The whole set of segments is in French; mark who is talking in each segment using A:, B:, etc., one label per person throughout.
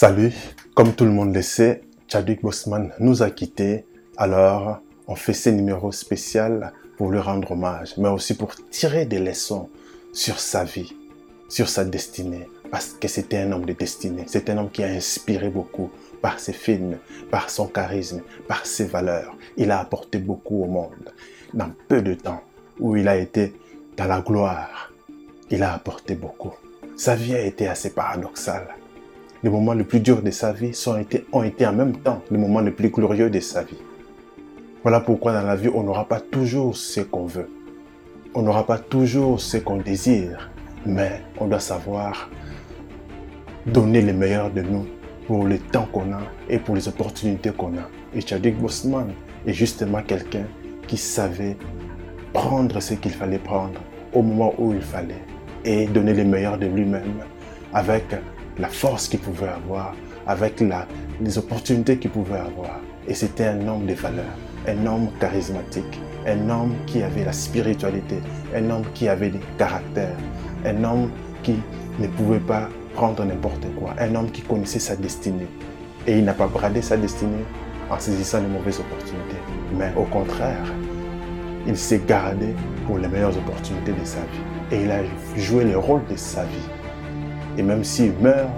A: Salut, comme tout le monde le sait, Chadwick Boseman nous a quittés, alors on fait ce numéro spécial pour lui rendre hommage, mais aussi pour tirer des leçons sur sa vie, sur sa destinée, parce que c'était un homme de destinée, c'est un homme qui a inspiré beaucoup par ses films, par son charisme, par ses valeurs. Il a apporté beaucoup au monde. Dans peu de temps où il a été dans la gloire, il a apporté beaucoup. Sa vie a été assez paradoxale les moments les plus durs de sa vie sont ont été en même temps les moments les plus glorieux de sa vie. Voilà pourquoi dans la vie, on n'aura pas toujours ce qu'on veut. On n'aura pas toujours ce qu'on désire, mais on doit savoir donner le meilleur de nous pour le temps qu'on a et pour les opportunités qu'on a. Et Chadwick Boseman est justement quelqu'un qui savait prendre ce qu'il fallait prendre au moment où il fallait et donner le meilleur de lui-même avec la force qu'il pouvait avoir, avec les opportunités qu'il pouvait avoir. Et c'était un homme de valeur, un homme charismatique, un homme qui avait la spiritualité, un homme qui avait des caractères, un homme qui ne pouvait pas prendre n'importe quoi, un homme qui connaissait sa destinée. Et il n'a pas bradé sa destinée en saisissant les mauvaises opportunités, mais au contraire, il s'est gardé pour les meilleures opportunités de sa vie. Et il a joué le rôle de sa vie. Et même s'il meurt,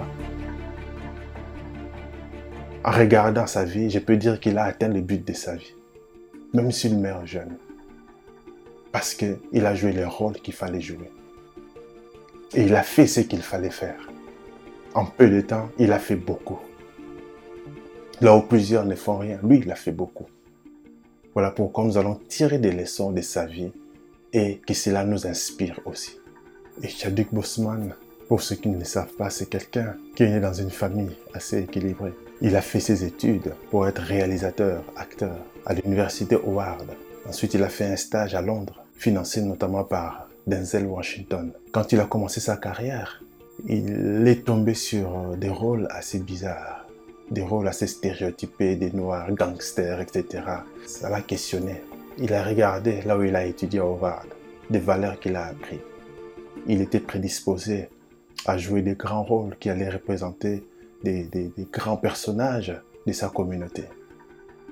A: en regardant sa vie, je peux dire qu'il a atteint le but de sa vie. Même s'il meurt jeune. Parce qu'il a joué le rôle qu'il fallait jouer. Et il a fait ce qu'il fallait faire. En peu de temps, il a fait beaucoup. Là où plusieurs ne font rien, lui, il a fait beaucoup. Voilà pourquoi nous allons tirer des leçons de sa vie et que cela nous inspire aussi. Et Chadwick Boseman pour ceux qui ne le savent pas, c'est quelqu'un qui est né dans une famille assez équilibrée. Il a fait ses études pour être réalisateur, acteur à l'université Howard. Ensuite, il a fait un stage à Londres, financé notamment par Denzel Washington. Quand il a commencé sa carrière, il est tombé sur des rôles assez bizarres, des rôles assez stéréotypés, des noirs, gangsters, etc. Ça l'a questionné. Il a regardé là où il a étudié à Howard, des valeurs qu'il a appris. Il était prédisposé à jouer des grands rôles qui allaient représenter des, grands personnages de sa communauté.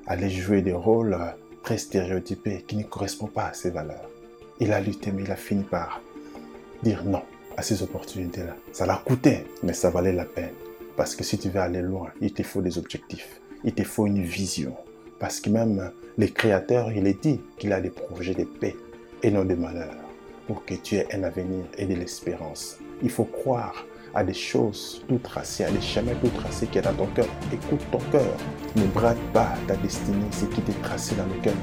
A: Aller jouer des rôles très stéréotypés qui ne correspondent pas à ses valeurs. Il a lutté, mais il a fini par dire non à ces opportunités-là. Ça l'a coûté, mais ça valait la peine. Parce que si tu veux aller loin, il te faut des objectifs. Il te faut une vision. Parce que même les créateurs, il est dit qu'il a des projets de paix et non de malheur. Pour que tu aies un avenir et de l'espérance. Il faut croire à des choses tout tracées, à des chemins tout tracés qui est dans ton cœur. Écoute ton cœur. Ne brade pas ta destinée, ce qui t'est tracé dans le cœur,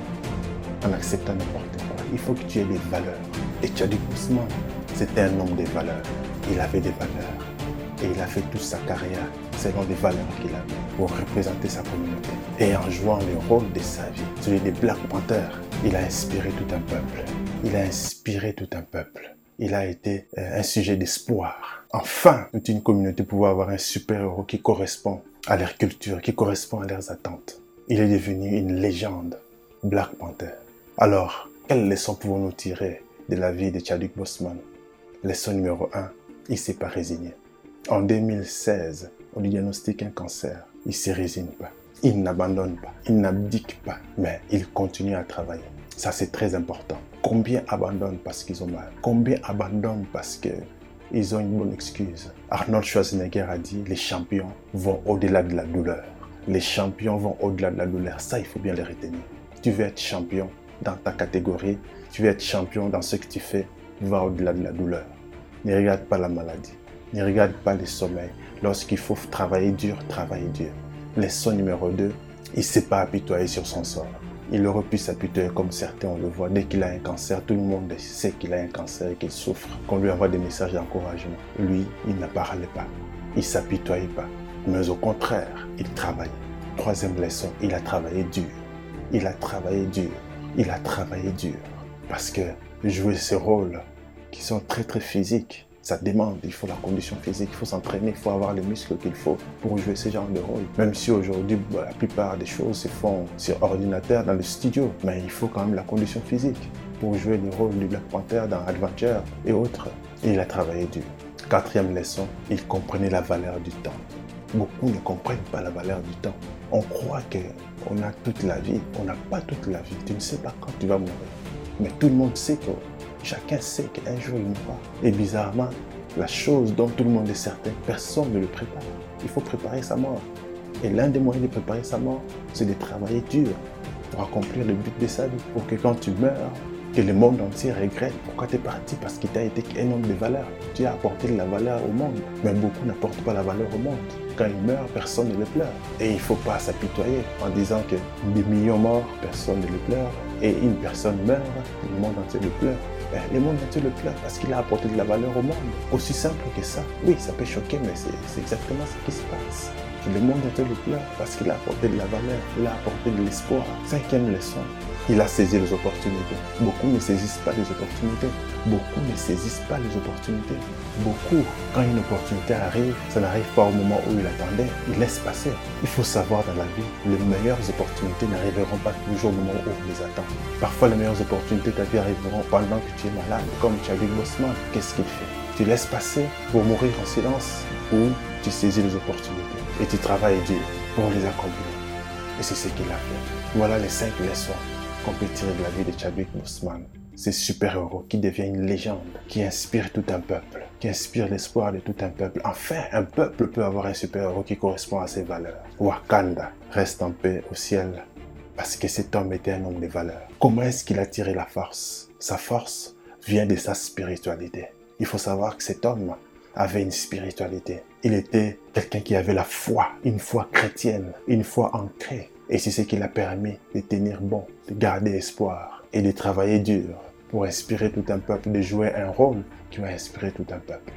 A: en acceptant n'importe quoi. Il faut que tu aies des valeurs. Et tu as du poussement. C'était un homme de valeurs. Il avait des valeurs. Et il a fait toute sa carrière selon les valeurs qu'il avait pour représenter sa communauté. Et en jouant le rôle de sa vie, celui des Black Panthers, il a inspiré tout un peuple. Il a inspiré tout un peuple il a été euh, un sujet d'espoir. Enfin, toute une communauté pouvait avoir un super-héros qui correspond à leur culture, qui correspond à leurs attentes. Il est devenu une légende, Black Panther. Alors, quelles leçons pouvons-nous tirer de la vie de Chadwick Boseman? Leçon numéro 1, il ne s'est pas résigné. En 2016, on lui diagnostique un cancer. Il ne se résigne pas. Il n'abandonne pas. Il n'abdique pas. Mais il continue à travailler. Ça, c'est très important. Combien abandonnent parce qu'ils ont mal? Combien abandonnent parce qu'ils ont une bonne excuse? Arnold Schwarzenegger a dit les champions vont au-delà de la douleur. Les champions vont au-delà de la douleur. Ça, il faut bien les retenir. Tu veux être champion dans ta catégorie, tu veux être champion dans ce que tu fais, va au-delà de la douleur. Ne regarde pas la maladie. Ne regarde pas le sommeil. Lorsqu'il faut travailler dur, travailler dur. Leçon numéro 2, il ne s'est pas apitoyé sur son sort il aurait pu s'apitoyer comme certains le voit. Dès qu'il a un cancer, tout le monde sait qu'il a un cancer et qu'il souffre. Qu'on lui envoie des messages d'encouragement. Lui, il ne parlait pas. Il s'apitoyait pas. Mais au contraire, il travaillait. Troisième leçon, il a travaillé dur. Il a travaillé dur. Il a travaillé dur. Parce que jouer ces rôles qui sont très très physiques, ça demande, il faut la condition physique, il faut s'entraîner, il faut avoir les muscles qu'il faut pour jouer ce genre de rôle. Même si aujourd'hui, bah, la plupart des choses se font sur ordinateur dans le studio, mais il faut quand même la condition physique pour jouer le rôle du Black Panther dans Adventure et autres. Il a travaillé dur. Quatrième leçon, il comprenait la valeur du temps. Beaucoup ne comprennent pas la valeur du temps. On croit qu'on a toute la vie. On n'a pas toute la vie. Tu ne sais pas quand tu vas mourir. Mais tout le monde sait que chacun sait qu'un jour il mourra. Et bizarrement, la chose dont tout le monde est certain, personne ne le prépare. Il faut préparer sa mort. Et l'un des moyens de préparer sa mort, c'est de travailler dur pour accomplir le but de sa vie. Pour que quand tu meurs, que le monde entier regrette pourquoi tu es parti parce qu'il t'a été un homme de valeur. Tu as apporté de la valeur au monde. Mais beaucoup n'apportent pas la valeur au monde. Quand ils meurent, personne ne le pleure. Et il ne faut pas s'apitoyer en disant que des millions morts, personne ne le pleure. Et une personne meurt, le monde entier le pleure. Ben, le monde entier le pleure parce qu'il a apporté de la valeur au monde. Aussi simple que ça. Oui, ça peut choquer, mais c'est exactement ce qui se passe. Le monde entier le pleure parce qu'il a apporté de la valeur, il a apporté de l'espoir. Cinquième leçon, il a saisi les opportunités. Beaucoup ne saisissent pas les opportunités. Beaucoup ne saisissent pas les opportunités. Beaucoup, quand une opportunité arrive, ça n'arrive pas au moment où il attendait. Il laisse passer. Il faut savoir dans la vie, les meilleures opportunités n'arriveront pas toujours au moment où on les attend. Parfois, les meilleures opportunités de ta vie arriveront pendant que tu es malade, comme Chadwick Boseman. Qu'est-ce qu'il fait? Tu laisses passer pour mourir en silence ou tu saisis les opportunités et tu travailles dur pour les accomplir. Et c'est ce qu'il a fait. Voilà les cinq leçons qu'on peut tirer de la vie de Chadwick Boseman. Ce super-héros qui devient une légende, qui inspire tout un peuple, qui inspire l'espoir de tout un peuple. Enfin, un peuple peut avoir un super-héros qui correspond à ses valeurs. Wakanda reste en paix au ciel parce que cet homme était un homme de valeurs. Comment est-ce qu'il a tiré la force? Sa force vient de sa spiritualité. Il faut savoir que cet homme avait une spiritualité. Il était quelqu'un qui avait la foi, une foi chrétienne, une foi ancrée et c'est ce qui l'a permis de tenir bon, de garder espoir et de travailler dur pour inspirer tout un peuple, de jouer un rôle qui va inspirer tout un peuple,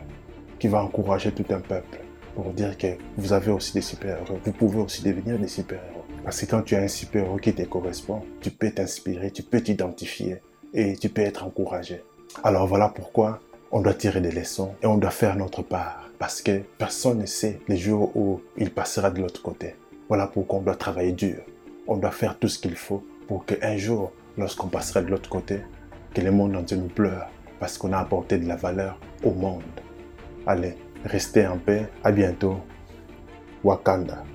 A: qui va encourager tout un peuple pour dire que vous avez aussi des super-héros, vous pouvez aussi devenir des super-héros. Parce que quand tu as un super-héros qui te correspond, tu peux t'inspirer, tu peux t'identifier et tu peux être encouragé. Alors voilà pourquoi on doit tirer des leçons et on doit faire notre part. Parce que personne ne sait les jours où il passera de l'autre côté. Voilà pourquoi on doit travailler dur. On doit faire tout ce qu'il faut pour qu'un jour, lorsqu'on passera de l'autre côté, que le monde entier nous pleure parce qu'on a apporté de la valeur au monde. Allez, restez en paix. À bientôt. Wakanda.